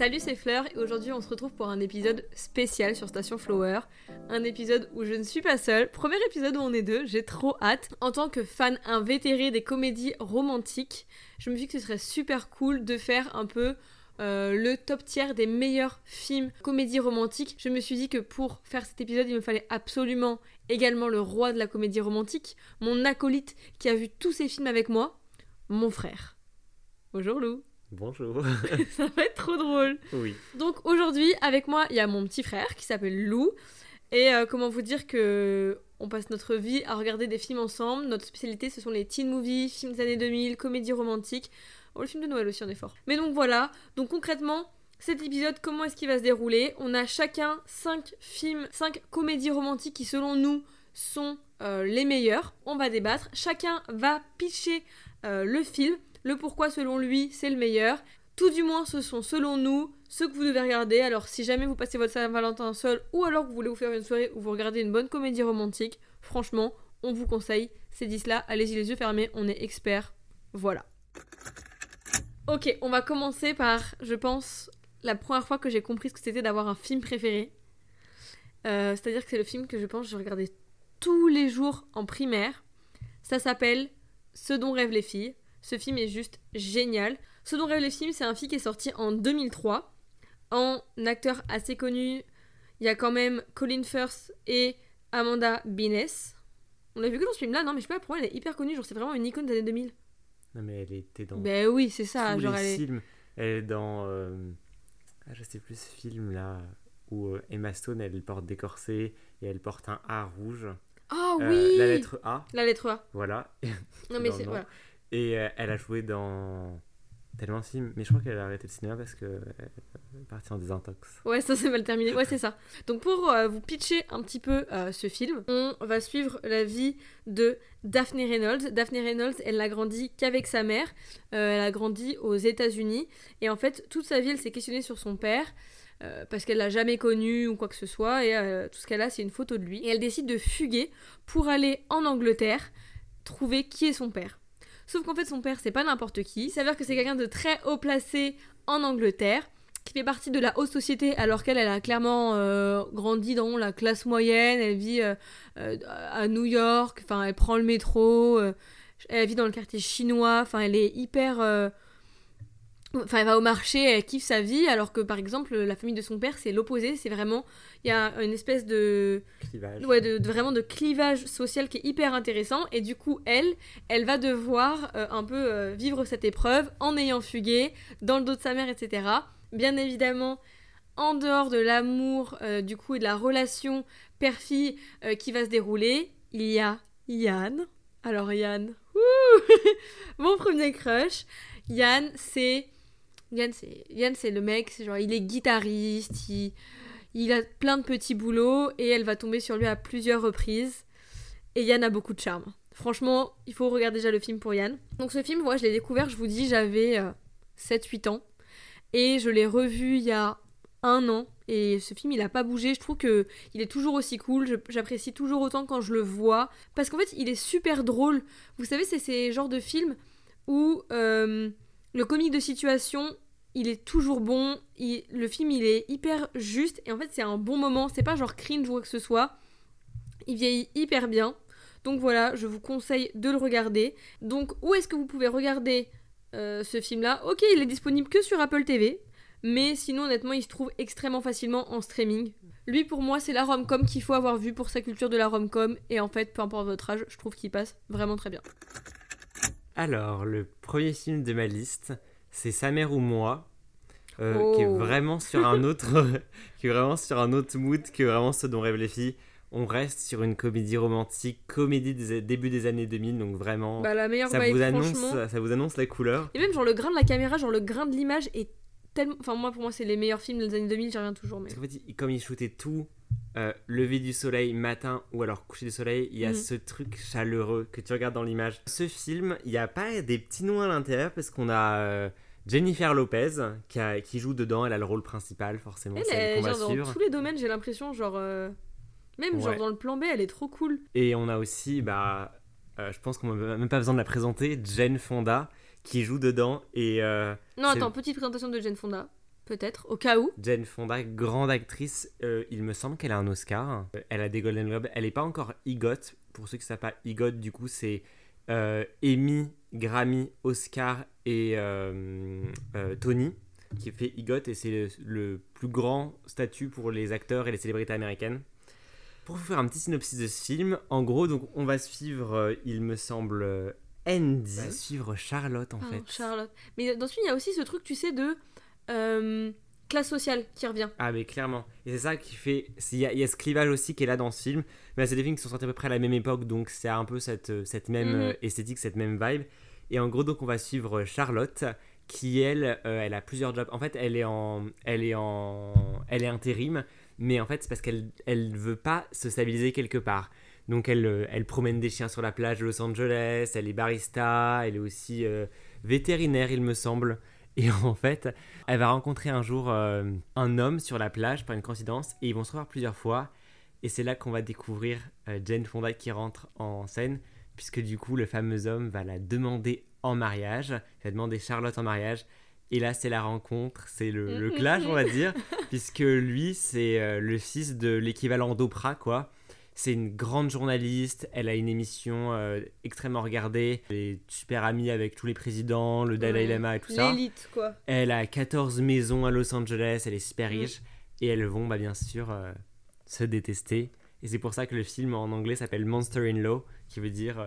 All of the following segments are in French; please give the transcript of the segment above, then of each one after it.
Salut, c'est Fleur et aujourd'hui on se retrouve pour un épisode spécial sur Station Flower. Un épisode où je ne suis pas seule. Premier épisode où on est deux, j'ai trop hâte. En tant que fan invétéré des comédies romantiques, je me dis que ce serait super cool de faire un peu euh, le top tiers des meilleurs films comédies romantiques. Je me suis dit que pour faire cet épisode, il me fallait absolument également le roi de la comédie romantique, mon acolyte qui a vu tous ces films avec moi, mon frère. Bonjour Lou. Bonjour. Ça va être trop drôle. Oui. Donc aujourd'hui, avec moi, il y a mon petit frère qui s'appelle Lou. Et euh, comment vous dire que on passe notre vie à regarder des films ensemble. Notre spécialité, ce sont les teen movies, films des années 2000, comédies romantiques. Oh, le film de Noël aussi, on est fort. Mais donc voilà. Donc concrètement, cet épisode, comment est-ce qu'il va se dérouler? On a chacun 5 films, 5 comédies romantiques qui, selon nous, sont euh, les meilleurs. On va débattre. Chacun va pitcher euh, le film le pourquoi selon lui c'est le meilleur. Tout du moins ce sont selon nous ceux que vous devez regarder. Alors si jamais vous passez votre Saint-Valentin seul ou alors que vous voulez vous faire une soirée où vous regardez une bonne comédie romantique, franchement, on vous conseille ces 10 là. Allez-y les yeux fermés, on est experts. Voilà. Ok, on va commencer par, je pense, la première fois que j'ai compris ce que c'était d'avoir un film préféré. Euh, C'est-à-dire que c'est le film que je pense que je regardais tous les jours en primaire. Ça s'appelle Ce dont rêvent les filles. Ce film est juste génial. Ce dont rêvent les films, c'est un film qui est sorti en 2003. En acteur assez connu, il y a quand même Colin Firth et Amanda Bines. On l'a vu que dans ce film-là, non, mais je sais pas pourquoi elle est hyper connue. Genre, c'est vraiment une icône des années 2000. Non, mais elle était dans Ben oui, c'est ça. tous genre, les elle est... films. Elle est dans. euh, Ah, je sais plus ce film là où euh, Emma Stone elle porte des corsets et elle porte un A rouge. Ah Euh, oui la lettre A, La lettre A. voilà. Non, mais c'est. le. Voilà. Et euh, elle a joué dans tellement de films. Mais je crois qu'elle a arrêté le cinéma parce que euh, elle est partie en désintox. Ouais, ça c'est mal terminé. Ouais, c'est ça. Donc pour euh, vous pitcher un petit peu ce film, on va suivre la vie de Daphne Reynolds. Daphne Reynolds, elle n'a grandi qu'avec sa mère. Elle a grandi aux États-Unis. Et en fait, toute sa vie, elle s'est questionnée sur son père. parce qu'elle l'a jamais connu ou quoi que ce soit, et tout ce qu'elle a, c'est une photo de lui. Et elle décide de fuguer pour aller en Angleterre trouver qui est son père. Sauf qu'en fait, son père, c'est pas n'importe qui. Il s'avère que c'est quelqu'un de très haut placé en Angleterre qui fait partie de la haute société alors qu'elle elle a clairement euh, grandi dans la classe moyenne, elle vit euh, euh, à New York, enfin elle prend le métro, elle vit dans le quartier chinois, enfin elle est hyper Enfin, elle va au marché, elle kiffe sa vie, alors que par exemple, la famille de son père, c'est l'opposé. C'est vraiment. Il y a une espèce de. Clivage. Ouais, de, de- vraiment de clivage social qui est hyper intéressant. Et du coup, elle, elle va devoir euh, un peu euh, vivre cette épreuve en ayant fugué, dans le dos de sa mère, etc. Bien évidemment, en dehors de l'amour, euh, du coup, et de la relation père-fille qui va se dérouler, il y a Yann. Alors, Yann, mon premier crush. Yann, c'est. Yann, c'est Yann, c'est le mec, c'est genre, il est guitariste, il, il a plein de petits boulots et elle va tomber sur lui à plusieurs reprises. Et Yann a beaucoup de charme. Franchement, il faut regarder déjà le film pour Yann. Donc ce film, moi, je l'ai découvert, je vous dis, j'avais euh, 7-8 ans. Et je l'ai revu il y a un an. Et ce film, il a pas bougé. Je trouve que il est toujours aussi cool. J'apprécie toujours autant quand je le vois. Parce qu'en fait, il est super drôle. Vous savez, c'est ces genres de films où euh, le comique de situation, il est toujours bon. Le film, il est hyper juste. Et en fait, c'est un bon moment. C'est pas genre cringe ou quoi que ce soit. Il vieillit hyper bien. Donc voilà, je vous conseille de le regarder. Donc, où est-ce que vous pouvez regarder euh, ce film-là? Ok, il est disponible que sur Apple TV. Mais sinon, honnêtement, il se trouve extrêmement facilement en streaming. Lui, pour moi, c'est la rom-com qu'il faut avoir vu pour sa culture de la rom-com. Et en fait, peu importe votre âge, je trouve qu'il passe vraiment très bien. Alors, le premier film de ma liste, c'est Sa mère ou moi, euh, Oh. qui est vraiment sur un autre, qui est vraiment sur un autre mood que vraiment ce dont rêvent les filles. On reste sur une comédie romantique, comédie des début des années 2000, donc vraiment, Bah, la meilleure ça vibe, vous annonce, franchement. ça vous annonce la couleur. Et même, genre, le grain de la caméra, genre, le grain de l'image est tellement. Enfin, moi, pour moi, c'est les meilleurs films des années 2000, j'y reviens toujours. Mais... Parce qu'en fait, il- comme ils shootaient tout, euh, lever du soleil, matin ou alors coucher du soleil, il y a Mhm. ce truc chaleureux que tu regardes dans l'image. Ce film, il n'y a pas des petits noms à l'intérieur parce qu'on a euh, Jennifer Lopez qui, a- qui joue dedans, elle a le rôle principal forcément, Elle est va dans suivre. tous les domaines, j'ai l'impression, genre. euh, Même genre dans le plan B, elle est trop cool. Et on a aussi, bah, euh, je pense qu'on n'a même pas besoin de la présenter, Jane Fonda qui joue dedans et Non, attends, petite présentation de Jane Fonda. Peut-être, au cas où. Jane Fonda, grande actrice, euh, il me semble qu'elle a un Oscar. Euh, Elle a des Golden Globes. Elle n'est pas encore EGOT. Pour ceux qui ne savent pas, EGOT, du coup, c'est euh, Emmy, Grammy, Oscar et euh, euh, Tony qui fait EGOT et c'est le, le plus grand statut pour les acteurs et les célébrités américaines. Pour vous faire un petit synopsis de ce film, en gros, donc on va suivre, euh, il me semble, Andy, on va suivre Charlotte en fait. Charlotte. Mais dans ce film, il y a aussi ce truc, tu sais, de euh, classe sociale qui revient. Ah mais clairement. Et c'est ça qui fait... Il y, a- il y a ce clivage aussi qui est là dans ce film. Mais c'est des films qui sont sortis à peu près à la même époque, donc c'est un peu cette, euh, cette même Mhm. euh, esthétique, cette même vibe. Et en gros, donc on va suivre Charlotte, qui elle, euh, elle a plusieurs jobs. En fait, elle est en... Elle est en... Elle est intérim, mais en fait c'est parce qu'elle elle veut pas se stabiliser quelque part. Donc elle, euh, elle promène des chiens sur la plage de Los Angeles, elle est barista, elle est aussi euh, vétérinaire il me semble. Et en fait, elle va rencontrer un jour euh, un homme sur la plage par une coïncidence et ils vont se revoir plusieurs fois. Et c'est là qu'on va découvrir euh, Jane Fonda qui rentre en scène, puisque du coup le fameux homme va la demander en mariage, il va demander Charlotte en mariage. Et là, c'est la rencontre, c'est le, le clash, on va dire, puisque lui, c'est euh, le fils de l'équivalent d'Oprah, quoi. C'est une grande journaliste, elle a une émission euh, extrêmement regardée, elle est super amie avec tous les présidents, le Dalai Ouais. Lama et tout ça. L'élite, quoi. Elle a 14 maisons à Los Angeles, elle est super Mm. riche, et elles vont bah, bien sûr euh, se détester. Et c'est pour ça que le film en anglais s'appelle Monster in Law, qui veut dire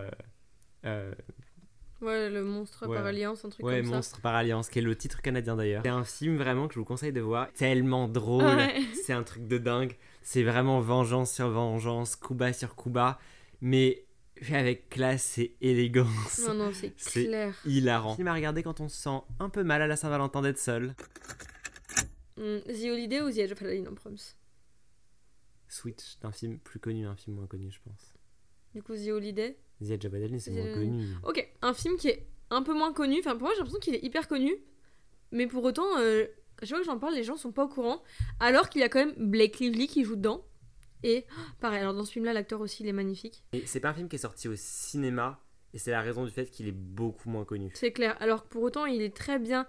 euh, Ouais, le monstre Ouais. par alliance, un truc ouais, comme ça. Monstre par Alliance, qui est le titre canadien d'ailleurs. C'est un film vraiment que je vous conseille de voir, tellement drôle, Ouais. c'est un truc de dingue. C'est vraiment vengeance sur vengeance, bas sur bas, mais fait avec classe et élégance. Non, non, c'est C'est clair. Hilarant. Film à regarder quand on se sent un peu mal à la Saint-Valentin d'être seul. Hmm, The Holiday ou The Edge of Aladdin en proms Switch d'un film plus connu à un film moins connu, je pense. Du coup, The Holiday. The Edge of Aladdin, c'est The- moins connu. Ok, un film qui est un peu moins connu. Enfin, pour moi, j'ai l'impression qu'il est hyper connu. Mais pour autant, euh, je vois que j'en parle, les gens sont pas au courant. Alors qu'il y a quand même Blake Lively qui joue dedans. Et pareil, alors dans ce film-là, l'acteur aussi, il est magnifique. Et c'est pas un film qui est sorti au cinéma, et c'est la raison du fait qu'il est beaucoup moins connu. C'est clair. Alors que pour autant, il est très bien.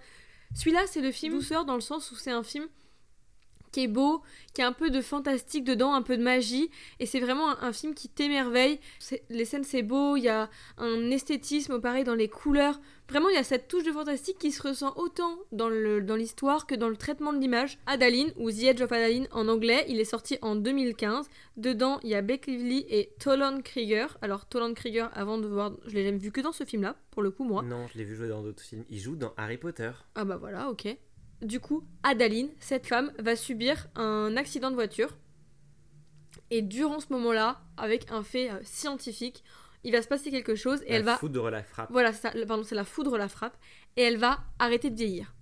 Celui-là, c'est le film douceur dans le sens où c'est un film qui est beau, qui a un peu de fantastique dedans, un peu de magie, et c'est vraiment un, un film qui t'émerveille. Les scènes, c'est beau, il y a un esthétisme, pareil, dans les couleurs. Vraiment, il y a cette touche de fantastique qui se ressent autant dans l'histoire que dans le traitement de l'image. Adaline, ou The Edge of Adaline en anglais, il est sorti en 2015. Dedans, il y a Blake Lively et Toland Krieger. Alors, Toland Krieger, avant de voir, je l'ai jamais vu que dans ce film-là, pour le coup, moi. Non, je l'ai vu jouer dans d'autres films. Il joue dans Harry Potter. Ah bah voilà, ok. Du coup, Adaline, cette femme, va subir un accident de voiture. Et durant ce moment-là, avec un fait euh, scientifique, il va se passer quelque chose et la elle va... foudre la frappe. Voilà, ça, pardon, c'est la foudre la frappe. Et elle va arrêter de vieillir.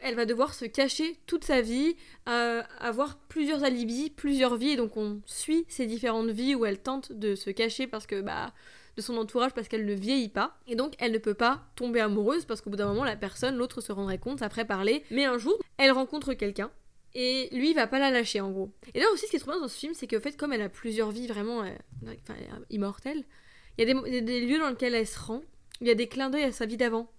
Elle va devoir se cacher toute sa vie, euh, avoir plusieurs alibis, plusieurs vies. Et donc on suit ces différentes vies où elle tente de se cacher parce que bah de son entourage parce qu'elle ne vieillit pas. Et donc elle ne peut pas tomber amoureuse parce qu'au bout d'un moment la personne, l'autre se rendrait compte après parler. Mais un jour, elle rencontre quelqu'un. Et lui, il va pas la lâcher en gros. Et là aussi, ce qui est trop bien dans ce film, c'est qu'en fait, comme elle a plusieurs vies vraiment euh, immortelles, il y a des, des lieux dans lesquels elle se rend il y a des clins d'œil à sa vie d'avant.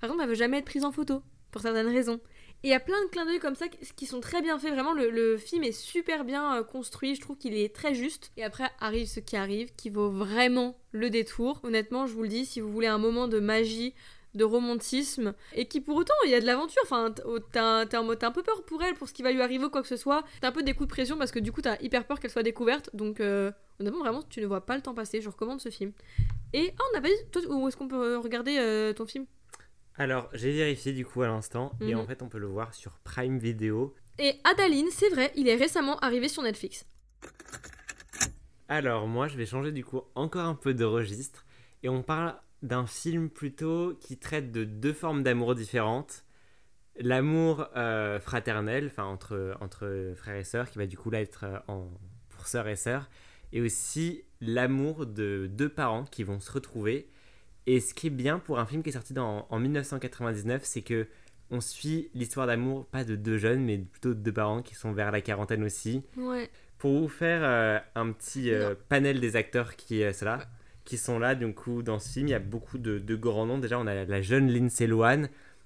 Par exemple, elle veut jamais être prise en photo, pour certaines raisons. Et il y a plein de clins d'œil comme ça qui- sont très bien faits. Vraiment, le, film est super bien euh, construit. Je trouve qu'il est très juste. Et après arrive ce qui arrive, qui vaut vraiment le détour. Honnêtement, je vous le dis, si vous voulez un moment de magie, de romantisme, et qui pour autant, il y a de l'aventure. Enfin, oh, t'as t'as un peu peur pour elle, pour ce qui va lui arriver ou quoi que ce soit. T'as un peu des coups de pression parce que du coup, t'as hyper peur qu'elle soit découverte. Donc, euh, honnêtement, vraiment, tu ne vois pas le temps passer. Je recommande ce film. Et ah, on n'a pas dit, toi, où est-ce qu'on peut regarder euh, ton film? Alors, j'ai vérifié du coup à l'instant, et Mhm. en fait, on peut le voir sur Prime Video. Et Adaline, c'est vrai, il est récemment arrivé sur Netflix. Alors, moi, je vais changer du coup encore un peu de registre, et on parle d'un film plutôt qui traite de deux formes d'amour différentes. L'amour euh, fraternel, enfin entre, entre frères et sœurs, qui va du coup là être euh, en, pour sœurs et sœurs, et aussi l'amour de deux parents qui vont se retrouver. Et ce qui est bien pour un film qui est sorti dans- en 1999, c'est que on suit l'histoire d'amour pas de deux jeunes, mais plutôt de deux parents qui sont vers la quarantaine aussi. Ouais. Pour vous faire euh, un petit euh, panel des acteurs qui, euh, là, qui sont là, du coup, dans ce film, il y a beaucoup de, de grands noms. Déjà, on a la jeune Lindsay Lohan.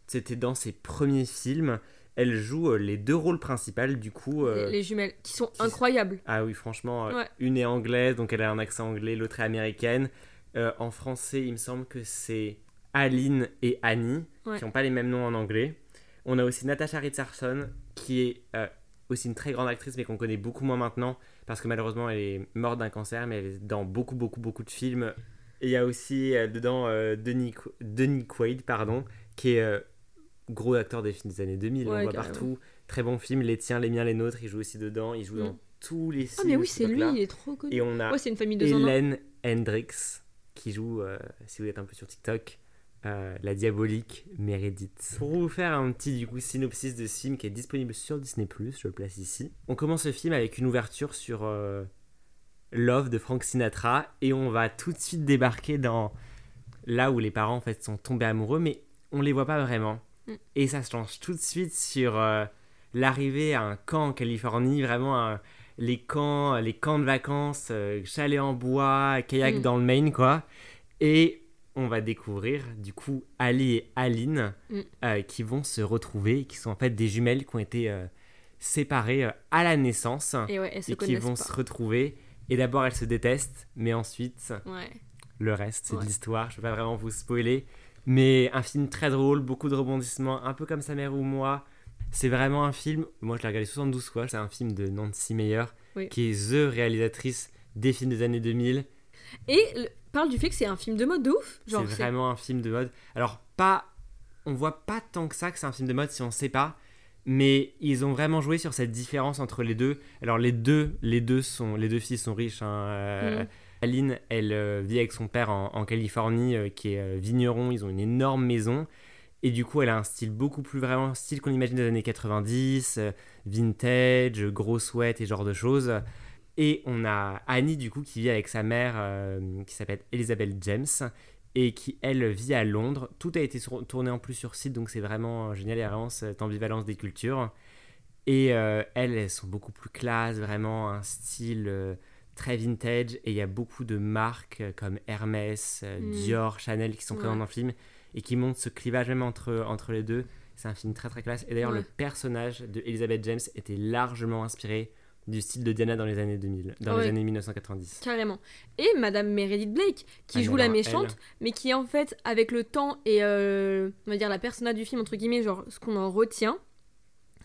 C'était dans ses premiers films. elle joue les deux rôles principaux du coup. Les, les jumelles, qui sont qui- incroyables. Ah oui, franchement, Ouais. une est anglaise, donc elle a un accent anglais, l'autre est américaine. Euh, en français, il me semble que c'est Aline et Annie, Ouais. qui n'ont pas les mêmes noms en anglais. On a aussi Natasha Richardson, qui est euh, aussi une très grande actrice, mais qu'on connaît beaucoup moins maintenant, parce que malheureusement, elle est morte d'un cancer, mais elle est dans beaucoup, beaucoup, beaucoup de films. Et il y a aussi euh, dedans Denis, Denis Quaid, pardon, qui est gros acteur des films des années 2000, on Ouais, le voit partout. Très bon film, les tiens, les miens, les nôtres, il joue aussi dedans, il joue Mm. dans tous les Ah, films. mais de oui, c'est lui, il est trop connu. Et on a Ouais, une famille de. Hélène Hendrix qui joue, euh, si vous êtes un peu sur TikTok, euh, la diabolique Meredith. Pour vous faire un petit du coup synopsis de ce film qui est disponible sur Disney+, je le place ici. On commence le film avec une ouverture sur euh, Love de Frank Sinatra et on va tout de suite débarquer dans là où les parents en fait sont tombés amoureux mais on les voit pas vraiment. Mm. Et ça se lance tout de suite sur euh, l'arrivée à un camp en Californie, vraiment un- les camps, les camps de vacances, euh, chalet en bois, kayak Mm. dans le Maine, quoi. Et on va découvrir, du coup, Ali et Aline Mm. euh, qui vont se retrouver, qui sont en fait des jumelles qui ont été euh, séparées euh, à la naissance Et ouais, et qui vont pas. se retrouver. Et d'abord, elles se détestent, mais ensuite, Ouais. le reste, c'est Ouais. de l'histoire. Je ne vais pas vraiment vous spoiler. Mais un film très drôle, beaucoup de rebondissements, un peu comme sa mère ou moi. C'est vraiment un film, moi je l'ai regardé 72 fois, c'est un film de Nancy Meyer, Oui. qui est The réalisatrice des films des années 2000. Et le- parle du fait que c'est un film de mode de ouf. C'est vraiment un film de mode. Alors, pas, on voit pas tant que ça que c'est un film de mode si on sait pas, mais ils ont vraiment joué sur cette différence entre les deux. Alors, les deux, les deux, sont, les deux filles sont riches. hein, euh, Mm. Aline, elle euh, vit avec son père en, en Californie, euh, qui est vigneron. Ils ont une énorme maison. Et du coup, elle a un style beaucoup plus vraiment un style qu'on imagine des années 90, euh, vintage, gros sweat et genre de choses. Et on a Annie, du coup, qui vit avec sa mère, euh, qui s'appelle Elizabeth James, et qui, elle, vit à Londres. Tout a été tourné en plus sur site, donc c'est vraiment génial. Il y a vraiment cette ambivalence des cultures. Et euh, elles, elles sont beaucoup plus classe, vraiment un style euh, très vintage. Et il y a beaucoup de marques comme Hermès, Mm. Dior, Chanel qui sont présentes Ouais. dans le film et qui montrent ce clivage même entre, entre les deux. C'est un film très très classe. Et d'ailleurs, Ouais. le personnage de Elizabeth James était largement inspiré du style de Diana dans les années 2000, dans Ouais. les années 1990. carrément. Et Madame Meredith Blake, qui Ah, joue la méchante, elle. mais qui en fait, avec le temps et euh, on va dire la persona du film, entre guillemets, genre ce qu'on en retient,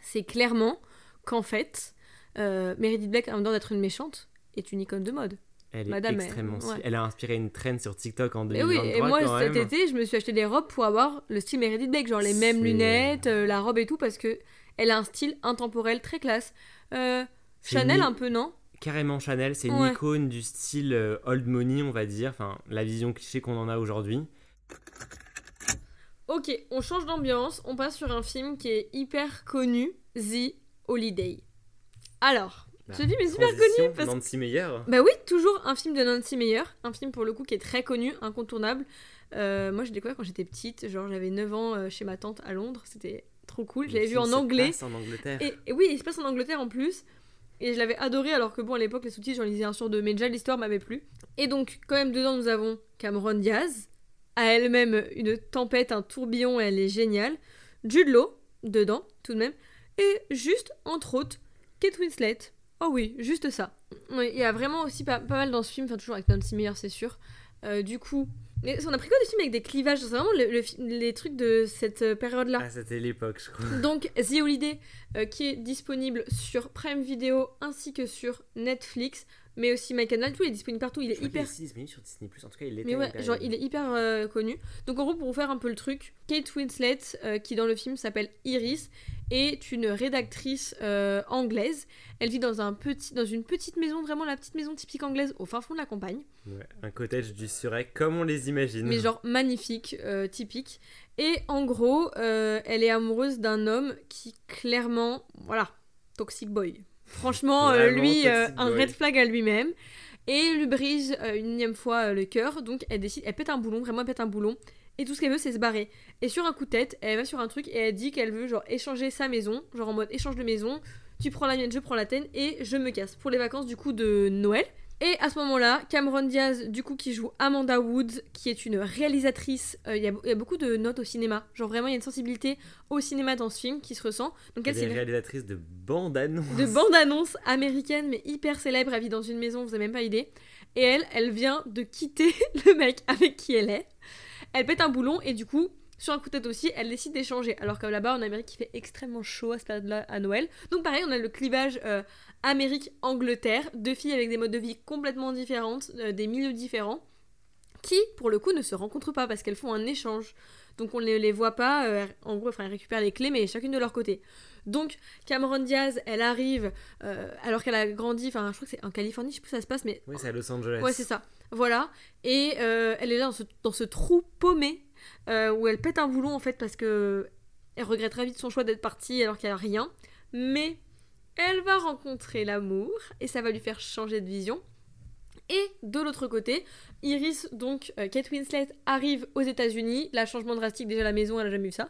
c'est clairement qu'en fait, euh, Meredith Blake, en dehors d'être une méchante, est une icône de mode. Elle est Madame, extrêmement elle- stylée. ouais. Elle a inspiré une trend sur TikTok en Et 2023 oui, et moi quand cet même. été, je me suis acheté des robes pour avoir le style Meredith Blake, genre les mêmes lunettes, euh, la robe et tout, parce que elle a un style intemporel très classe. Euh, Chanel une- un peu, non? Carrément Chanel, c'est une Ouais. icône du style euh, old money, on va dire, enfin la vision cliché qu'on en a aujourd'hui. Ok, on change d'ambiance, on passe sur un film qui est hyper connu, The Holiday. Alors, ce film est super connu parce. Nancy Meyer. Bah oui, toujours un film de Nancy Meyer, un film pour le coup qui est très connu, incontournable. Euh, moi, j'ai découvert quand j'étais petite, genre j'avais 9 ans euh, chez ma tante à Londres, c'était trop cool. Je l'avais Le vu en se anglais. passe en Angleterre. Et, et oui, il se passe en Angleterre en plus. Et je l'avais adoré alors que bon, à l'époque, les sous-titres, j'en lisais un sur deux, mais déjà l'histoire m'avait plu. Et donc, quand même, dedans, nous avons Cameron Diaz, à elle-même une tempête, un tourbillon, elle est géniale. Jude Law, dedans, tout de même. Et juste, entre autres, Kate Winslet. Oh oui, juste ça. Oui, il y a vraiment aussi pas, pas mal dans ce film, enfin toujours avec Nancy Meyer, c'est sûr. Euh, du coup, mais on a pris quoi des films avec des clivages? C'est vraiment le- les trucs de cette euh, période-là. Ah, c'était l'époque, je crois. Donc The Holiday euh, qui est disponible sur Prime Video ainsi que sur Netflix, mais aussi MyCanal, tout il est disponible partout, il est Je hyper est disponible sur Disney+. En tout cas, il mais ouais, une genre il est hyper euh, connu. Donc en gros pour vous faire un peu le truc, Kate Winslet euh, qui dans le film s'appelle Iris est une rédactrice euh, anglaise. Elle vit dans un petit dans une petite maison, vraiment la petite maison typique anglaise au fin fond de la campagne. Ouais, un cottage du Surrey, comme on les imagine. mais genre magnifique, euh, typique. Et en gros, euh, elle est amoureuse d'un homme qui clairement, voilà, toxic boy. Franchement, lui, un boy. red flag à lui-même. Et lui brise une énième fois le cœur. Donc elle décide, elle pète un boulon, vraiment elle pète un boulon. Et tout ce qu'elle veut, c'est se barrer. Et sur un coup de tête, elle va sur un truc et elle dit qu'elle veut genre échanger sa maison, genre en mode échange de maison. Tu prends la mienne, je prends la tienne et je me casse pour les vacances du coup de Noël. Et à ce moment-là, Cameron Diaz, du coup, qui joue Amanda Woods, qui est une réalisatrice, euh, il y, a- il y a beaucoup de notes au cinéma. Genre vraiment, il y a une sensibilité au cinéma dans ce film qui se ressent. Donc elle, est une réalisatrice de bande-annonce. de bande-annonce américaine, mais hyper célèbre. Elle vit dans une maison, vous avez même pas idée. Et elle, elle vient de quitter le mec avec qui elle est. Elle pète un boulon et du coup, sur un coup de tête aussi, elle décide d'échanger. Alors que là-bas, en Amérique, il fait extrêmement chaud à cette période-là, à Noël. Donc pareil, on a le clivage euh, Amérique-Angleterre, deux filles avec des modes de vie complètement différentes, euh, des milieux différents, qui, pour le coup, ne se rencontrent pas parce qu'elles font un échange. Donc on ne les, les voit pas, euh, en gros, enfin, elles récupèrent les clés, mais chacune de leur côté. Donc Cameron Diaz, elle arrive, alors qu'elle a grandi, enfin, je crois que c'est en Californie, je sais plus où ça se passe, mais Oui, c'est à Los Angeles. Ouais, c'est ça. Voilà. Et euh, elle est là dans ce, trou paumé euh, où elle pète un boulon en fait parce que elle regrette très vite son choix d'être partie alors qu'elle a rien. Mais elle va rencontrer l'amour et ça va lui faire changer de vision. Et de l'autre côté, Iris, donc euh, Kate Winslet, arrive aux États-Unis. Là, changement drastique, déjà la maison, elle a jamais vu ça.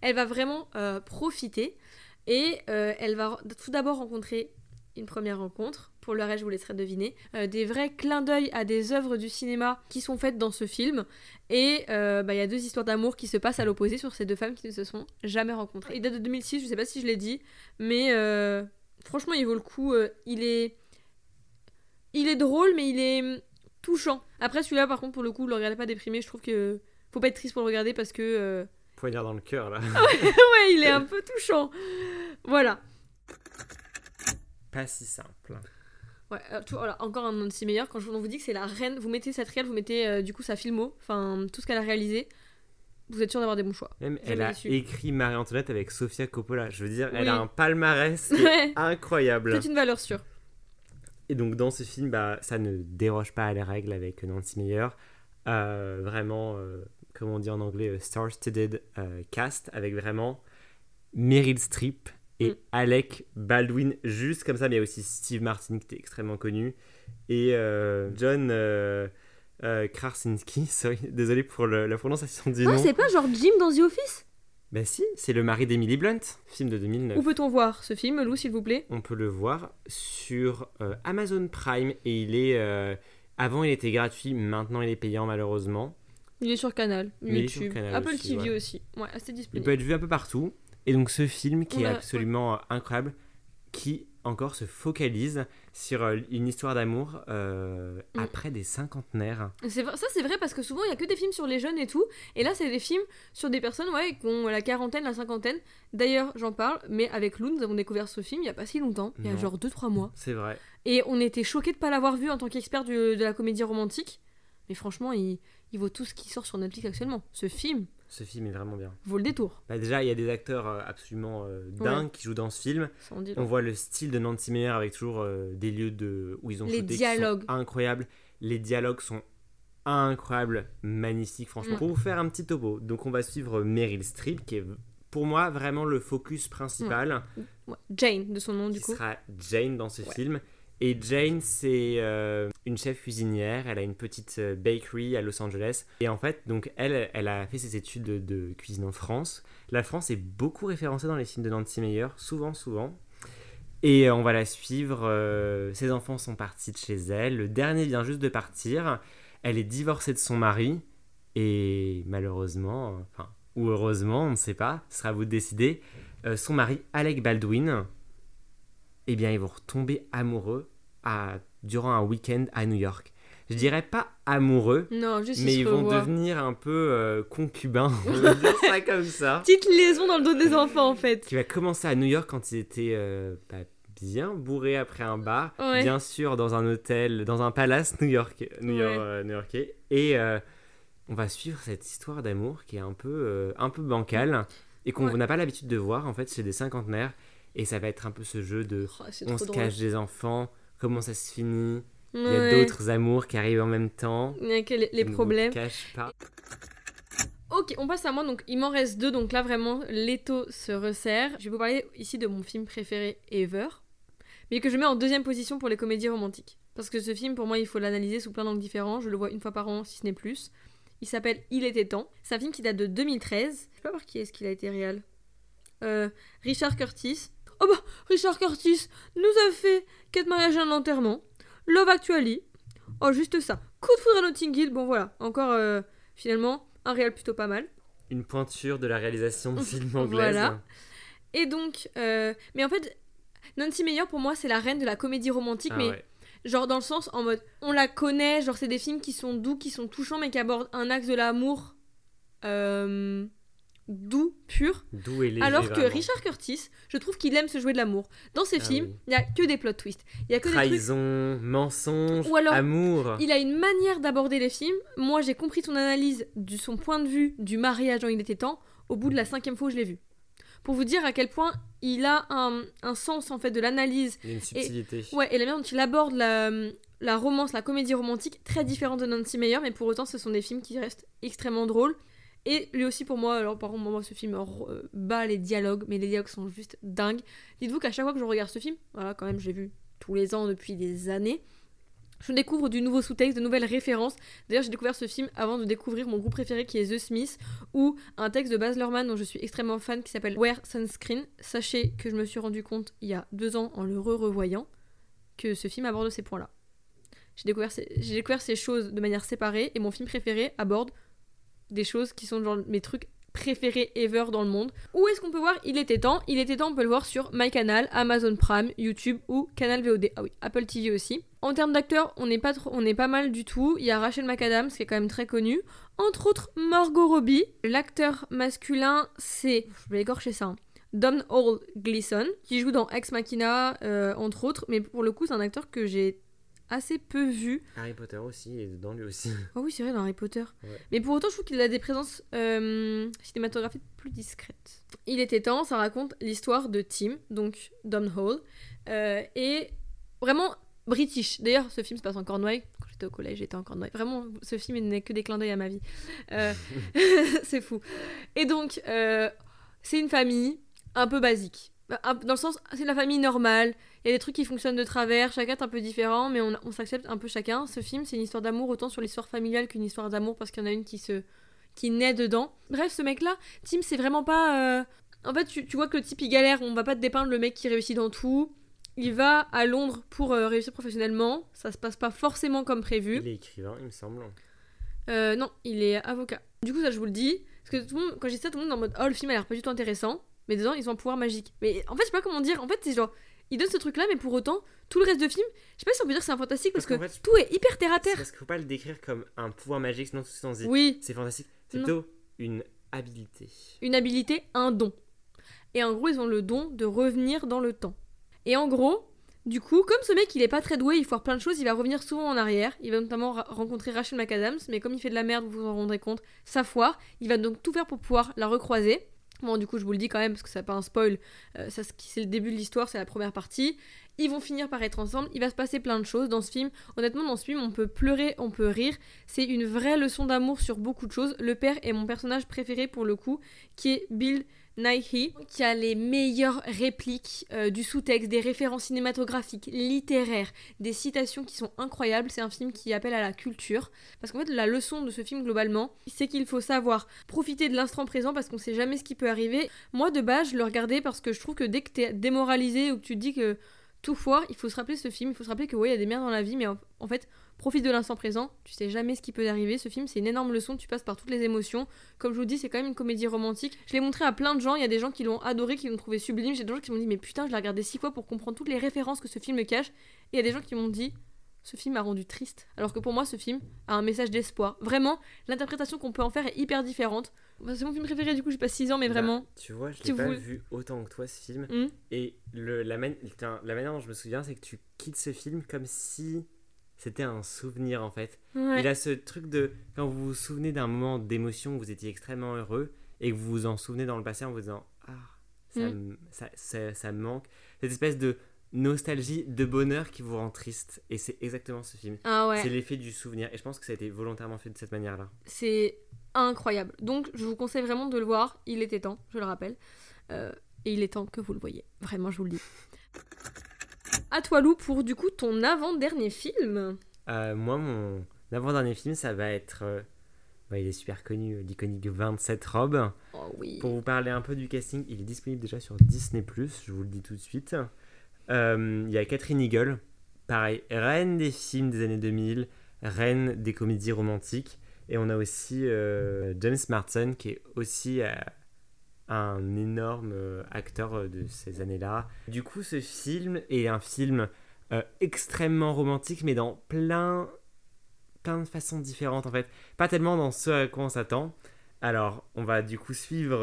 Elle va vraiment euh, profiter et elle va tout d'abord rencontrer une première rencontre. Pour le reste, je vous laisserai deviner. Euh, des vrais clins d'œil à des œuvres du cinéma qui sont faites dans ce film. Et euh, bah, il y a deux histoires d'amour qui se passent à l'opposé sur ces deux femmes qui ne se sont jamais rencontrées. Il date de 2006, je sais pas si je l'ai dit, mais euh, franchement, il vaut le coup. euh, il est. Il est drôle, mais il est hum, touchant. Après, celui-là, par contre, pour le coup, le regardez pas déprimé. Je trouve que. Faut pas être triste pour le regarder parce que. euh, Poignard dans le cœur, là. ouais, il est un peu touchant. Voilà. Pas si simple. Ouais, euh, tout- voilà, encore un Nancy Meyer. Quand je on vous dis que c'est la reine, vous mettez cette réelle, vous mettez euh, du coup sa filmo, enfin tout ce qu'elle a réalisé. Vous êtes sûr d'avoir des bons choix. Même, elle a déçu. écrit Marie-Antoinette avec Sofia Coppola. Je veux dire, elle a un palmarès Ouais, incroyable. c'est une valeur sûre. Et donc dans ce film, bah, ça ne déroge pas à la règle avec Nancy Meyer. Euh, vraiment, euh, comme on dit en anglais, star-studded cast, avec vraiment Meryl Streep et Mm. Alec Baldwin, juste comme ça, mais il y a aussi Steve Martin qui était extrêmement connu, et euh, John euh, euh, Krasinski, sorry, désolé pour le- la prononciation du Ah, nom. c'est pas genre Jim dans The Office? Bah si, c'est le mari d'Emily Blunt, film de 2009. Où peut-on voir ce film, Lou, s'il vous plaît? On peut le voir sur Amazon Prime et il est avant il était gratuit, maintenant il est payant malheureusement. Il est sur Canal, il est YouTube, Canal Apple aussi, TV ouais. aussi. Ouais, Il disponible. peut être vu un peu partout et donc ce film qui est absolument euh, incroyable qui encore se focalise sur euh, une histoire d'amour euh, Mm. après des cinquantenaires. Ça c'est vrai parce que souvent il y a que des films sur les jeunes et tout et là c'est des films sur des personnes ouais qui ont la quarantaine la cinquantaine d'ailleurs j'en parle mais avec Lou nous avons découvert ce film il y a pas si longtemps il y a Non. genre 2-3 mois C'est vrai. et on était choqués de pas l'avoir vu en tant qu'expert de la comédie romantique mais franchement il, il vaut tout ce qui sort sur Netflix actuellement ce film Ce film est vraiment bien. vaut le détour Bah, déjà, il y a des acteurs euh, absolument euh, dingues qui jouent dans ce film. On long. voit le style de Nancy Meyer avec toujours euh, des lieux de, où ils ont Les shooté qui dialogues. sont incroyables. Les dialogues sont incroyables, magnifiques, franchement. Ouais. Pour vous faire un petit topo, donc on va suivre Meryl Streep, qui est pour moi vraiment le focus principal, Ouais, Jane de son nom du qui coup sera Jane dans ce Ouais. film. Et Jane, c'est euh, une chef cuisinière. Elle a une petite euh, bakery à Los Angeles. Et en fait, donc elle, elle a fait ses études de, cuisine en France. La France est beaucoup référencée dans les films de Nancy Meyer, souvent, souvent. Et euh, on va la suivre. ses enfants sont partis de chez elle. Le dernier vient juste de partir. Elle est divorcée de son mari. Et malheureusement, enfin, ou heureusement, on ne sait pas, ce sera à vous de décider. son mari, Alec Baldwin, eh bien, ils vont retomber amoureux à, durant un week-end à New York. Je dirais pas amoureux, non juste mais ils vont revoient. devenir un peu euh, concubins, on va dire ça comme ça. petite liaison dans le dos des enfants en fait Qui va commencer à New York quand ils étaient euh, bah, bien bourrés après un bar, Ouais. bien sûr dans un hôtel, dans un palace New York, New Ouais. York, euh, new-yorkais. Et on va suivre cette histoire d'amour qui est un peu, un peu bancale et qu'on Ouais. n'a pas l'habitude de voir en fait chez des cinquantenaires. Et ça va être un peu ce jeu de Oh, on se drôle cache des enfants, comment ça se finit, il y a Ouais. d'autres amours qui arrivent en même temps. Il y a que les, les ne problèmes cache pas. Ok, on passe à moi. Donc, il m'en reste deux. Donc là, vraiment, l'étau se resserre. Je vais vous parler ici de mon film préféré ever, mais que je mets en deuxième position pour les comédies romantiques. Parce que ce film, pour moi, il faut l'analyser sous plein d'angles différents. Je le vois une fois par an, si ce n'est plus. Il s'appelle Il était temps. C'est un film qui date de 2013. Je sais pas par qui est-ce qu'il a été réel. Euh, Richard Curtis. Oh bah, Richard Curtis nous a fait quatre mariages et un enterrement. Love Actually. Oh, juste ça. Coup de foudre à Notting Hill. Bon, voilà. Encore, euh, finalement, un réel plutôt pas mal. Une pointure de la réalisation de films anglaise. Voilà. Et donc, euh, mais en fait, Nancy Meyer pour moi c'est la reine de la comédie romantique, Ah mais ouais. genre dans le sens en mode on la connaît, genre c'est des films qui sont doux, qui sont touchants, mais qui abordent un axe de l'amour euh, doux, pur. Est léger, Alors que vraiment. Richard Curtis, je trouve qu'il aime se jouer de l'amour. Dans ses Ah films, oui. il y a que des plot twists, il y a que des trucs. Trahison, mensonge, Ou alors, amour. Il a une manière d'aborder les films. Moi, j'ai compris son analyse de son point de vue du mariage dans Il était temps au bout de la cinquième fois où je l'ai vu. Pour vous dire à quel point il a un, un sens en fait de l'analyse Il y a une subtilité. Ouais, et la manière dont il aborde la, la romance, la comédie romantique, très différente de Nancy Meyer, mais pour autant, ce sont des films qui restent extrêmement drôles. Et lui aussi, pour moi, alors par contre, moi, ce film euh, bat les dialogues, mais les dialogues sont juste dingues. Dites-vous qu'à chaque fois que je regarde ce film, voilà, quand même, j'ai vu tous les ans depuis des années, je découvre du nouveau sous-texte, de nouvelles références. D'ailleurs, j'ai découvert ce film avant de découvrir mon groupe préféré qui est The Smiths, ou un texte de Baz Luhrmann dont je suis extrêmement fan qui s'appelle Wear Sunscreen. Sachez que je me suis rendu compte il y a deux ans en le re-revoyant que ce film aborde ces points-là. J'ai découvert, ces... j'ai découvert ces choses de manière séparée et mon film préféré aborde des choses qui sont genre mes trucs préférés ever dans le monde. Où est-ce qu'on peut voir? Il était temps. Il était temps, on peut le voir sur MyCanal, Amazon Prime, YouTube ou Canal VOD. Ah oui, Apple TV aussi. En termes d'acteurs, on n'est pas est pas mal du tout. Il y a Rachel McAdams qui est quand même très connue. Entre autres, Margot Robbie. L'acteur masculin, c'est, je vais écorcher ça. hein. Don Hall Gleason, qui joue dans Ex Machina, euh, entre autres. Mais pour le coup, c'est un acteur que j'ai assez peu vu. Harry Potter aussi, et dedans lui aussi. Oh oui, c'est vrai, dans Harry Potter. Ouais. Mais pour autant, je trouve qu'il a des présences euh, cinématographiques plus discrètes. Il était temps, ça raconte l'histoire de Tim, donc Dom Hall, euh, et vraiment british. D'ailleurs, ce film se passe en Cornouailles. Quand j'étais au collège, j'étais en Cornouailles. Vraiment, ce film il n'est que des clins d'œil à ma vie. Euh, c'est fou. Et donc, c'est une famille un peu basique. Un- Dans le sens, c'est la famille normale. Il y a des trucs qui fonctionnent de travers, chacun est un peu différent, mais on, on s'accepte un peu chacun. Ce film, c'est une histoire d'amour autant sur l'histoire familiale qu'une histoire d'amour parce qu'il y en a une qui se qui naît dedans. Bref, ce mec-là, Tim, c'est vraiment pas. euh, En fait, tu, tu vois que le type il galère. On va pas te dépeindre le mec qui réussit dans tout. Il va à Londres pour euh, réussir professionnellement. Ça se passe pas forcément comme prévu. Il est écrivain, il me semble. Euh, non, il est avocat. Du coup, ça, je vous le dis. Parce que tout le monde, quand j'ai ça, tout le monde est en mode Oh, le film a l'air pas du tout intéressant. Mais dedans, ils ont un pouvoir magique. Mais en fait, je sais pas comment dire. En fait, c'est genre. Ils donnent ce truc-là, mais pour autant, tout le reste de film, je sais pas si on peut dire que c'est un fantastique parce, Parce que fait, tout est hyper terre à terre. parce qu'il faut pas le décrire comme un pouvoir magique, sinon tout le temps Oui, c'est fantastique. C'est plutôt une habilité. une habilité, un don. Et en gros, ils ont le don de revenir dans le temps. Et en gros, du coup, comme ce mec il est pas très doué, il faire plein de choses, il va revenir souvent en arrière. Il va notamment rencontrer Rachel McAdams, mais comme il fait de la merde, vous vous en rendrez compte, ça foire. Il va donc tout faire pour pouvoir la recroiser. Bon, du coup, je vous le dis quand même parce que c'est pas un spoil. euh, ça, c'est le début de l'histoire, c'est la première partie. Ils vont finir par être ensemble. Il va se passer plein de choses dans ce film. Honnêtement, dans ce film, on peut pleurer, on peut rire. C'est une vraie leçon d'amour sur beaucoup de choses. Le père est mon personnage préféré pour le coup, qui est Bill Nighy, qui a les meilleures répliques euh, du sous-texte, des références cinématographiques, littéraires, des citations qui sont incroyables. C'est un film qui appelle à la culture. Parce qu'en fait, la leçon de ce film globalement, c'est qu'il faut savoir profiter de l'instant présent parce qu'on sait jamais ce qui peut arriver. Moi, de base, je le regardais parce que je trouve que dès que t'es démoralisé ou que tu te dis que tout foire, il faut se rappeler ce film, il faut se rappeler que oui, il y a des merdes dans la vie, mais en, en fait, profite de l'instant présent, tu sais jamais ce qui peut arriver. Ce film, c'est une énorme leçon, tu passes par toutes les émotions. Comme je vous dis, c'est quand même une comédie romantique. Je l'ai montré à plein de gens, il y a des gens qui l'ont adoré, qui l'ont trouvé sublime, j'ai des gens qui m'ont dit, mais putain, je l'ai regardé six fois pour comprendre toutes les références que ce film cache. Et il y a des gens qui m'ont dit, ce film m'a rendu triste. Alors que pour moi, ce film a un message d'espoir. Vraiment, l'interprétation qu'on peut en faire est hyper différente. Bah, C'est mon film préféré, du coup, j'ai pas 6 ans, mais Bah, vraiment. tu vois, je l'ai pas vu autant que toi ce film. Hmm. Et le, la, man- la manière dont je me souviens, c'est que tu quittes ce film comme si c'était un souvenir en fait. Ouais. Il a ce truc de quand vous vous souvenez d'un moment d'émotion où vous étiez extrêmement heureux et que vous vous en souvenez dans le passé en vous disant Ah, ça, Mm. me, ça, ça- ça me manque. Cette espèce de nostalgie, de bonheur qui vous rend triste. Et c'est exactement ce film. Ah C'est l'effet du souvenir. Et je pense que ça a été volontairement fait de cette manière-là. c'est incroyable. Donc, je vous conseille vraiment de le voir. Il était temps, je le rappelle. Euh, et il est temps que vous le voyez. Vraiment, je vous le dis. À toi, Lou, pour du coup ton avant-dernier film. Euh, moi, mon avant-dernier film, ça va être. euh, bah, il est super connu, l'iconique 27 robes. Oh oui. Pour vous parler un peu du casting, il est disponible déjà sur Disney, je vous le dis tout de suite. Euh, Il y a Catherine Eagle, pareil, reine des films des années 2000, reine des comédies romantiques. Et on a aussi euh, James Marsden qui est aussi euh, un énorme acteur de ces années-là. Du coup, ce film est un film extrêmement romantique, mais dans plein, plein de façons différentes en fait. Pas tellement dans ce à quoi on s'attend. Alors, on va du coup suivre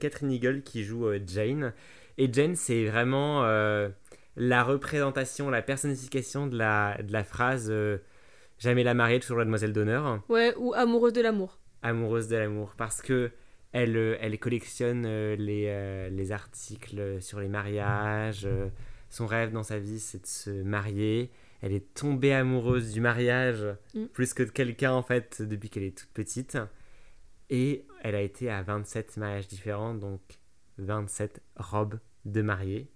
Catherine Eagle qui joue Jane. Et Jane, c'est vraiment euh, la représentation, la personnification de la, de la phrase euh, Jamais la mariée, toujours la demoiselle d'honneur Ouais, ou amoureuse de l'amour. amoureuse de l'amour parce que elle, euh, elle collectionne les, les articles sur les mariages. son rêve dans sa vie, c'est de se marier. Elle est tombée amoureuse du mariage Mm. plus que de quelqu'un en fait depuis qu'elle est toute petite. Et elle a été à 27 mariages différents, donc 27 robes de mariée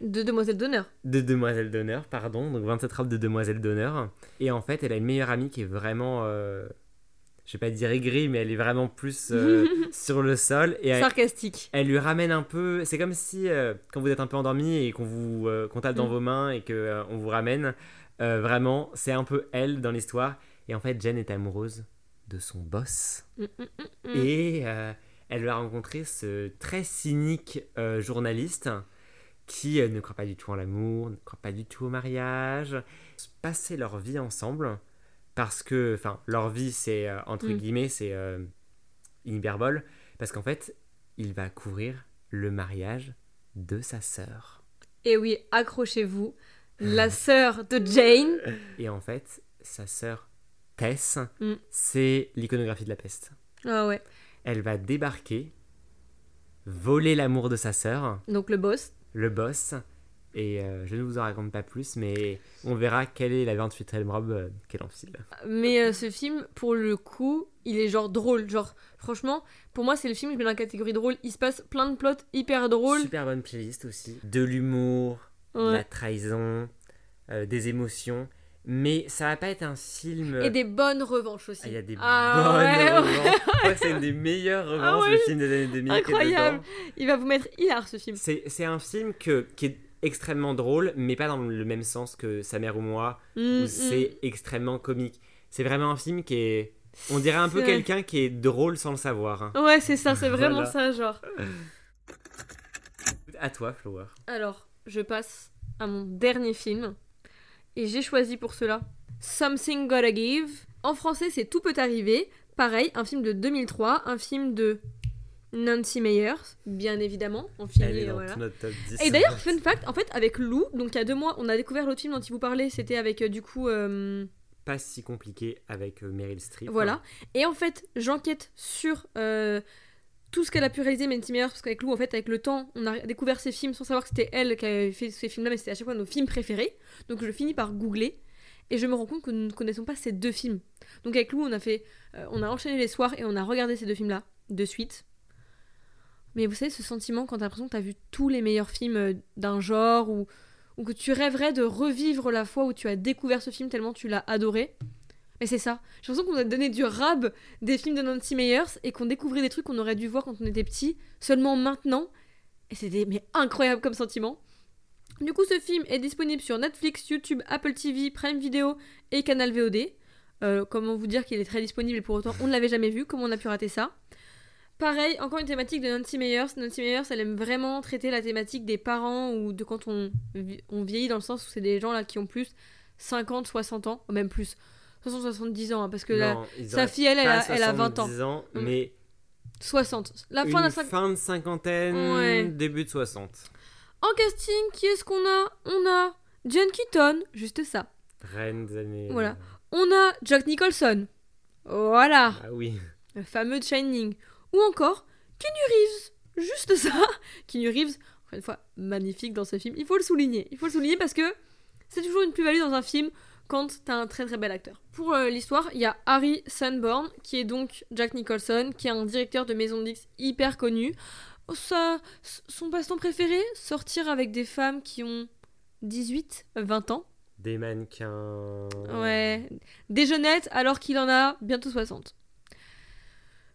De demoiselle d'honneur. de demoiselle d'honneur, pardon, donc 27 robes de demoiselle d'honneur. Et en fait, elle a une meilleure amie qui est vraiment, euh, je vais pas dire aigrie, mais elle est vraiment plus euh, sur le sol. Et elle, Sarcastique. elle lui ramène un peu, c'est comme si euh, quand vous êtes un peu endormi et qu'on vous qu'on tape dans Mm. vos mains et qu'on on vous ramène, vraiment, c'est un peu elle dans l'histoire. Et en fait, Jen est amoureuse de son boss. Mm, mm. Et elle va rencontrer ce très cynique euh, journaliste qui euh, ne croit pas du tout en l'amour, ne croit pas du tout au mariage, passer leur vie ensemble parce que, enfin, leur vie, c'est euh, entre Mm. guillemets, c'est euh, une hyperbole parce qu'en fait, il va couvrir le mariage de sa sœur. Et oui, accrochez-vous. La sœur de Jane. Et en fait, sa sœur Tess, Mm. c'est l'iconographie de la peste. Ah ouais. Elle va débarquer, voler l'amour de sa sœur. Donc le boss. le boss. Et euh, je ne vous en raconte pas plus, mais on verra quelle est la 28e robe euh, qu'elle enfile. Mais euh, ce film, pour le coup, il est genre drôle. Genre, franchement, pour moi, c'est le film, je mets dans la catégorie drôle. Il se passe plein de plots hyper drôles. Super bonne playlist aussi. De l'humour, de la trahison, euh, des émotions. Mais ça va pas être un film. Et des bonnes revanches aussi. Ah, Il y a des Ah, bonnes ouais, ouais. revanches. Que c'est une des meilleures revanches ouais, de films des années 2000. qui est Incroyable. Il va vous mettre hilar ce film. C'est c'est un film que, qui est extrêmement drôle, mais pas dans le même sens que Sa mère ou moi, Mm, où mm. c'est extrêmement comique. C'est vraiment un film qui est. On dirait un peu quelqu'un qui est drôle sans le savoir. hein. Ouais, c'est ça, c'est vraiment Voilà. ça, genre. À toi, Flower. Alors, je passe à mon dernier film. Et j'ai choisi pour cela Something Gotta Give. En français, c'est Tout peut arriver. Pareil, un film de 2003, un film de Nancy Meyers, bien évidemment. En film, Elle est dans voilà. tout notre top 10. Et d'ailleurs, fun fact, en fait, avec Lou, donc il y a deux mois, on a découvert l'autre film dont il vous parlait, c'était avec euh, du coup. euh, Pas si compliqué avec euh, Meryl Streep. Voilà. Et en fait, j'enquête sur tout ce qu'elle a pu réaliser, Nancy Meyers, parce qu'avec Lou, en fait, avec le temps, on a découvert ces films sans savoir que c'était elle qui avait fait ces films-là, mais c'était à chaque fois nos films préférés. Donc je finis par googler. Et je me rends compte que nous ne connaissons pas ces deux films. Donc avec Lou, on a fait, euh, on a enchaîné les soirs et on a regardé ces deux films-là de suite. Mais vous savez, ce sentiment quand t'as l'impression que t'as vu tous les meilleurs films euh, d'un genre ou, ou que tu rêverais de revivre la fois où tu as découvert ce film tellement tu l'as adoré. Mais c'est ça. J'ai l'impression qu'on a donné du rab des films de Nancy Meyers et qu'on découvrait des trucs qu'on aurait dû voir quand on était petit, seulement maintenant. Et c'était mais incroyable comme sentiment. Du coup, ce film est disponible sur Netflix, YouTube, Apple TV, Prime Video et Canal VOD. Euh, comment vous dire qu'il est très disponible et pour autant on ne l'avait jamais vu, comment on a pu rater ça? Pareil, encore une thématique de Nancy Meyers. Nancy Meyers, elle aime vraiment traiter la thématique des parents ou de quand on, on vieillit dans le sens où c'est des gens là qui ont plus 50, 60 ans, même plus 60, 70 ans, hein, parce que Non, sa fille, elle, a, elle a 20 ans. 70 ans, Mm. mais 60. La une fin de la fin de cinquantaine, Ouais. début de 60. En casting, qui est-ce qu'on a? On a John Keaton, juste ça. Reine des années. Voilà. On a Jack Nicholson. Voilà, Ah oui. le fameux Shining. Ou encore Keanu Reeves, juste ça. Keanu Reeves, encore une fois, magnifique dans ce film. Il faut le souligner. Il faut le souligner parce que c'est toujours une plus-value dans un film quand t'as un très très bel acteur. Pour euh, l'histoire, il y a Harry Sunborn, qui est donc Jack Nicholson, qui est un directeur de maison de disques hyper connu. Oh, Ça, son passe-temps préféré, sortir avec des femmes qui ont 18, 20 ans. Des mannequins. Ouais, des jeunettes alors qu'il en a bientôt 60.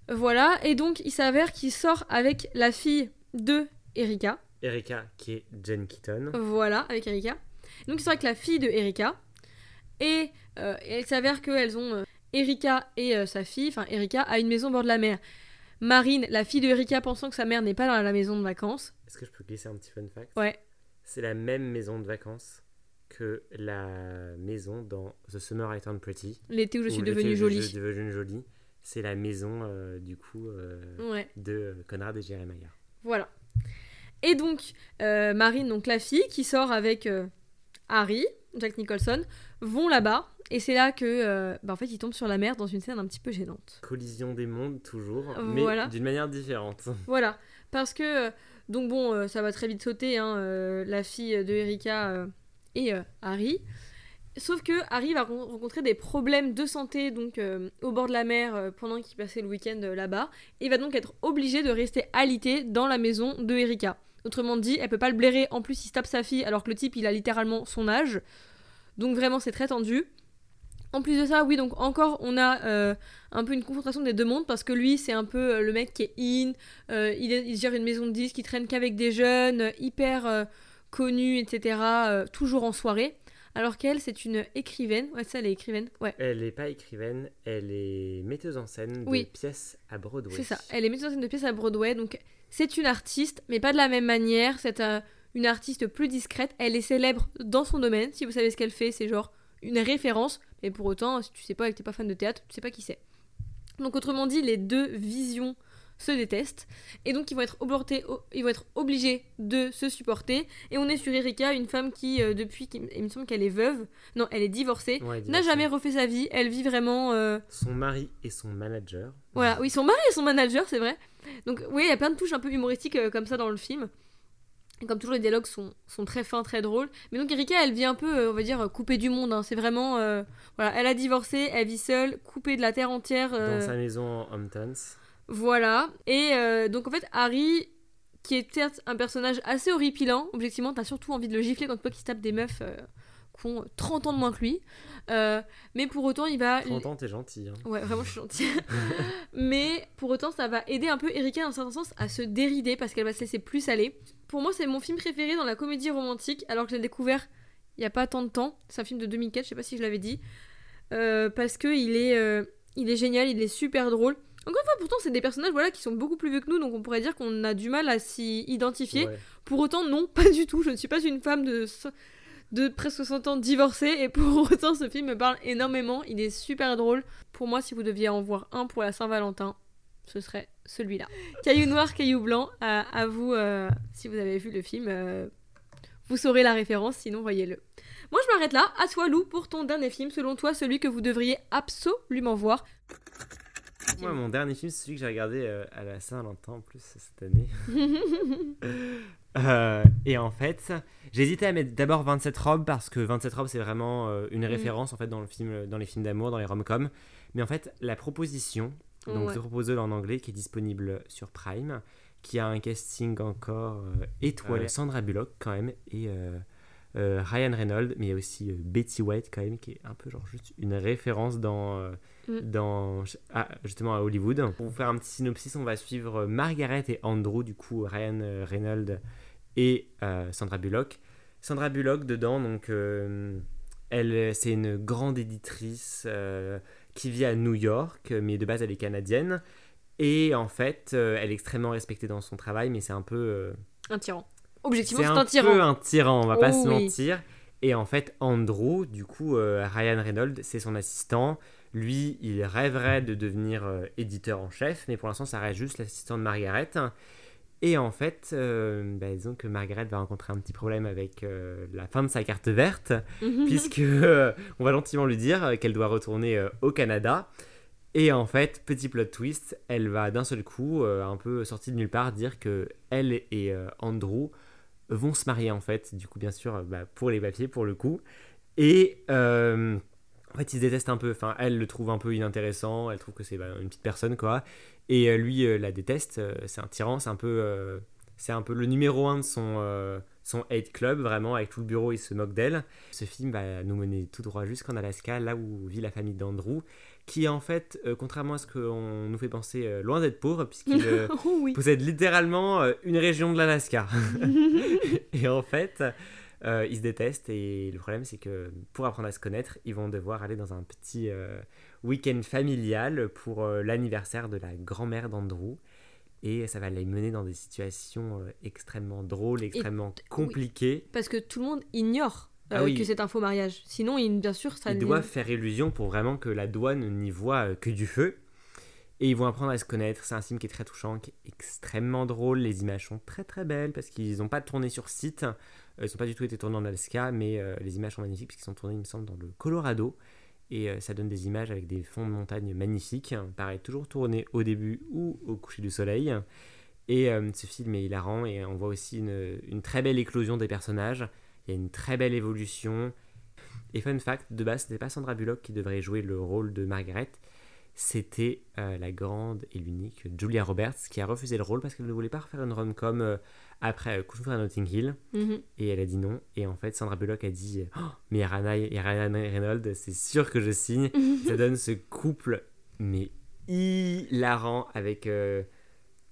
Voilà, et donc il s'avère qu'il sort avec la fille de Erika. Erika, qui est Jen Keaton. Voilà, avec Erika. Donc il sera avec la fille de Erika. Et, euh, il s'avère qu'elles ont euh, Erika et euh, sa fille, enfin Erika, a une maison au bord de la mer. Marine, la fille de Erika, pensant que sa mère n'est pas dans la maison de vacances. Est-ce que je peux glisser un petit fun fact? Ouais. C'est la même maison de vacances que la maison dans The Summer I Turned Pretty. L'été où je suis devenue où jolie. Je suis devenue jolie. C'est la maison, euh, du coup, Ouais. de Conrad et Jeremiah. Voilà. Et donc, Marine, donc la fille, qui sort avec Harry, Jack Nicholson, vont là-bas. Et c'est là que, euh, bah, en fait, ils tombent sur la mer dans une scène un petit peu gênante. Collision des mondes, toujours, mais Voilà. d'une manière différente. Voilà. Parce que, euh, donc bon, euh, ça va très vite sauter, hein, euh, la fille de Erika euh, et Harry. Sauf que Harry va ren- rencontrer des problèmes de santé donc au bord de la mer pendant qu'il passait le week-end là-bas. Et il va donc être obligé de rester alité dans la maison de Erika. Autrement dit, elle peut pas le blairer. En plus, il se tape sa fille alors que le type il a littéralement son âge. Donc vraiment, c'est très tendu. En plus de ça, oui, donc encore, on a euh, un peu une confrontation des deux mondes parce que lui, c'est un peu euh, le mec qui est in, euh, il, est- il gère une maison de disques, il traîne qu'avec des jeunes, euh, hyper connus, etc., toujours en soirée. Alors qu'elle, c'est une écrivaine. Ouais, ça, elle est écrivaine. Ouais, Elle n'est pas écrivaine, elle est metteuse en scène de Oui. pièces à Broadway. c'est ça. Elle est metteuse en scène de pièces à Broadway, donc c'est une artiste, mais pas de la même manière. C'est euh, une artiste plus discrète. Elle est célèbre dans son domaine. Si vous savez ce qu'elle fait, c'est genre une référence. Mais pour autant, si tu sais pas et que t'es pas fan de théâtre, tu sais pas qui c'est. Donc autrement dit, les deux visions se détestent et donc ils vont être obligés, ils vont être obligés de se supporter et on est sur Erika, une femme qui euh, depuis il me semble qu'elle est veuve, non, elle est divorcée, Ouais, n'a jamais refait sa vie, elle vit vraiment euh, Son mari et son manager. voilà, oui, son mari et son manager, c'est vrai. Donc, oui, il y a plein de touches un peu humoristiques euh, comme ça dans le film. Et comme toujours, les dialogues sont, sont très fins, très drôles. Mais donc, Erika, elle vit un peu, euh, on va dire, euh, coupée du monde. hein. C'est vraiment. euh, voilà, elle a divorcé, elle vit seule, coupée de la terre entière. Dans sa maison en Hamptons. Voilà. Et donc, en fait, Harry, qui est certes un personnage assez horripilant, objectivement, t'as surtout envie de le gifler quand tu vois qu'il se tape des meufs qui ont 30 ans de moins que lui. Euh, mais pour autant, il va. 30 ans, t'es gentil. hein. Ouais, vraiment, je suis gentille. Mais pour autant, ça va aider un peu Erika, dans un certain sens, à se dérider parce qu'elle va se laisser plus aller. Pour moi, c'est mon film préféré dans la comédie romantique, alors que je l'ai découvert il n'y a pas tant de temps. C'est un film de 2004, je sais pas si je l'avais dit. Euh, parce que il est, euh, il est génial, il est super drôle. Encore une fois, pourtant, c'est des personnages voilà, qui sont beaucoup plus vieux que nous, donc on pourrait dire qu'on a du mal à s'y identifier. Ouais. Pour autant, non, pas du tout. Je ne suis pas une femme de, de presque 60 ans divorcée et pour autant, ce film me parle énormément. Il est super drôle. Pour moi, si vous deviez en voir un pour la Saint-Valentin, ce serait celui-là. Caillou noir, caillou blanc. À, à vous, euh, si vous avez vu le film, euh, vous saurez la référence, sinon voyez-le. Moi, je m'arrête là. À toi, Lou, pour ton dernier film. Selon toi, celui que vous devriez absolument voir. Moi, mon dernier film, c'est celui que j'ai regardé euh, à la Saint-Valentin en plus cette année. Euh, et en fait, j'ai hésité à mettre d'abord 27 robes parce que 27 robes c'est vraiment euh, une référence en fait dans le film, dans les films d'amour, dans les rom-coms. Mais en fait, la proposition, donc Ouais. The Proposal en anglais, qui est disponible sur Prime, qui a un casting encore euh, étoilé. Ouais. Sandra Bullock quand même et euh, euh, Ryan Reynolds, mais il y a aussi euh, Betty White quand même qui est un peu genre juste une référence dans euh, Mm. dans ah, justement à Hollywood. Pour vous faire un petit synopsis, on va suivre Margaret et Andrew, du coup Ryan euh, Reynolds et euh, Sandra Bullock. Sandra Bullock dedans, donc euh, elle, c'est une grande éditrice euh, qui vit à New York, mais de base elle est canadienne. Et en fait, euh, elle est extrêmement respectée dans son travail, mais c'est un peu euh, Un tyran. Objectivement, c'est un, un tyran. peu un tyran, on va pas Oh se oui. mentir. Et en fait, Andrew, du coup, euh, Ryan Reynolds, c'est son assistant. Lui, il rêverait de devenir éditeur en chef, mais pour l'instant, ça reste juste l'assistant de Margaret. Et en fait, euh, bah, disons que Margaret va rencontrer un petit problème avec euh, la fin de sa carte verte, puisque euh, on va gentiment lui dire qu'elle doit retourner au Canada. Et en fait, petit plot twist, elle va d'un seul coup, un peu sortie de nulle part, dire que elle et Andrew vont se marier en fait. Du coup, bien sûr, bah, pour les papiers, pour le coup. Et en fait, ils se détestent un peu. Enfin, elle le trouve un peu inintéressant. Elle trouve que c'est bah, une petite personne, quoi. Et euh, lui euh, la déteste. Euh, c'est un tyran. C'est un peu, c'est un peu le numéro un de son son hate club. Vraiment, avec tout le bureau, il se moque d'elle. Ce film va nous mener tout droit jusqu'en Alaska, là où vit la famille d'Andrew, qui en fait, euh, contrairement à ce qu'on nous fait penser, euh, loin d'être pauvre, puisqu'il euh, oh oui. possède littéralement une région de l'Alaska. et en fait, Euh, ils se détestent et le problème c'est que pour apprendre à se connaître, ils vont devoir aller dans un petit euh, week-end familial pour euh, l'anniversaire de la grand-mère d'Andrew. Et ça va les mener dans des situations extrêmement drôles, extrêmement compliquées. Parce que tout le monde ignore Ah oui. que c'est un faux mariage. Sinon, il- bien sûr, ça Ils doivent faire illusion pour vraiment que la douane n'y voit que du feu. Et ils vont apprendre à se connaître. C'est un film qui est très touchant, qui est extrêmement drôle. Les images sont très très belles parce qu'ils n'ont pas tourné sur site. Euh, Ils n'ont pas du tout été tournés en Alaska, mais euh, les images sont magnifiques parce qu'ils sont tournés, il me semble, dans le Colorado. Et euh, ça donne des images avec des fonds de montagne magnifiques. Pareil, toujours tourné au début ou au coucher du soleil. Et ce film est hilarant et on voit aussi une, une très belle éclosion des personnages. Il y a une très belle évolution. Et fun fact, de base, ce n'était pas Sandra Bullock qui devrait jouer le rôle de Margaret. C'était euh, la grande et l'unique Julia Roberts qui a refusé le rôle parce qu'elle ne voulait pas refaire une rom-com euh, après euh, à Notting Hill. Mhm. Et elle a dit non. Et en fait, Sandra Bullock a dit Oh, Mais il y a Ryan- Reynolds, c'est sûr que je signe. Ça donne ce couple, mais hilarant avec euh,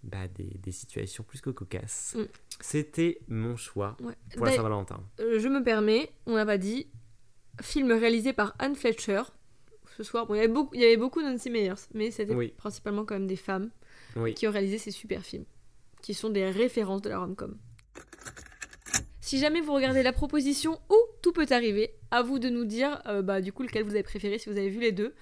bah, des, des situations plus que cocasses. Mm. C'était mon choix Ouais. pour la Saint-Valentin. je me permets, on n'a pas dit, film réalisé par Anne Fletcher. Ce soir, bon, il y avait beaucoup, il y avait beaucoup Nancy Meyers, mais c'était Oui. principalement quand même des femmes Oui. qui ont réalisé ces super films, qui sont des références de la rom-com. Si jamais vous regardez la proposition ou tout peut arriver, à vous de nous dire euh, bah, du coup lequel vous avez préféré si vous avez vu les deux.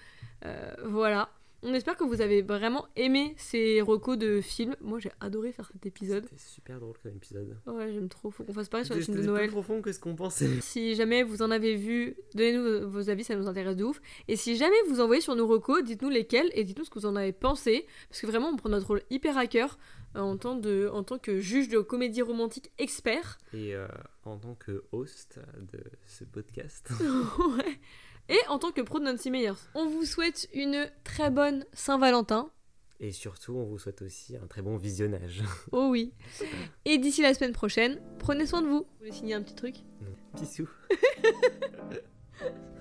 Euh, voilà. On espère que vous avez vraiment aimé ces recos de films. Moi j'ai adoré faire cet épisode. C'était super drôle comme épisode. Ouais, j'aime trop. Faut qu'on fasse pareil sur les films de plus Noël. profond que ce qu'on pensait. Si jamais vous en avez vu, donnez-nous vos- vos avis, ça nous intéresse de ouf. Et si jamais vous envoyez sur nos recos, dites-nous lesquels et dites-nous ce que vous en avez pensé. Parce que vraiment, on prend notre rôle hyper à cœur euh, en, tant de, en tant que juge de comédie romantique expert. Et euh, en tant que host de ce podcast, Ouais et en tant que pro de Nancy Meyers. On vous souhaite une très bonne Saint-Valentin. Et surtout, on vous souhaite aussi un très bon visionnage. Oh oui. Et d'ici la semaine prochaine, prenez soin de vous. Vous voulez signer un petit truc? Bisous.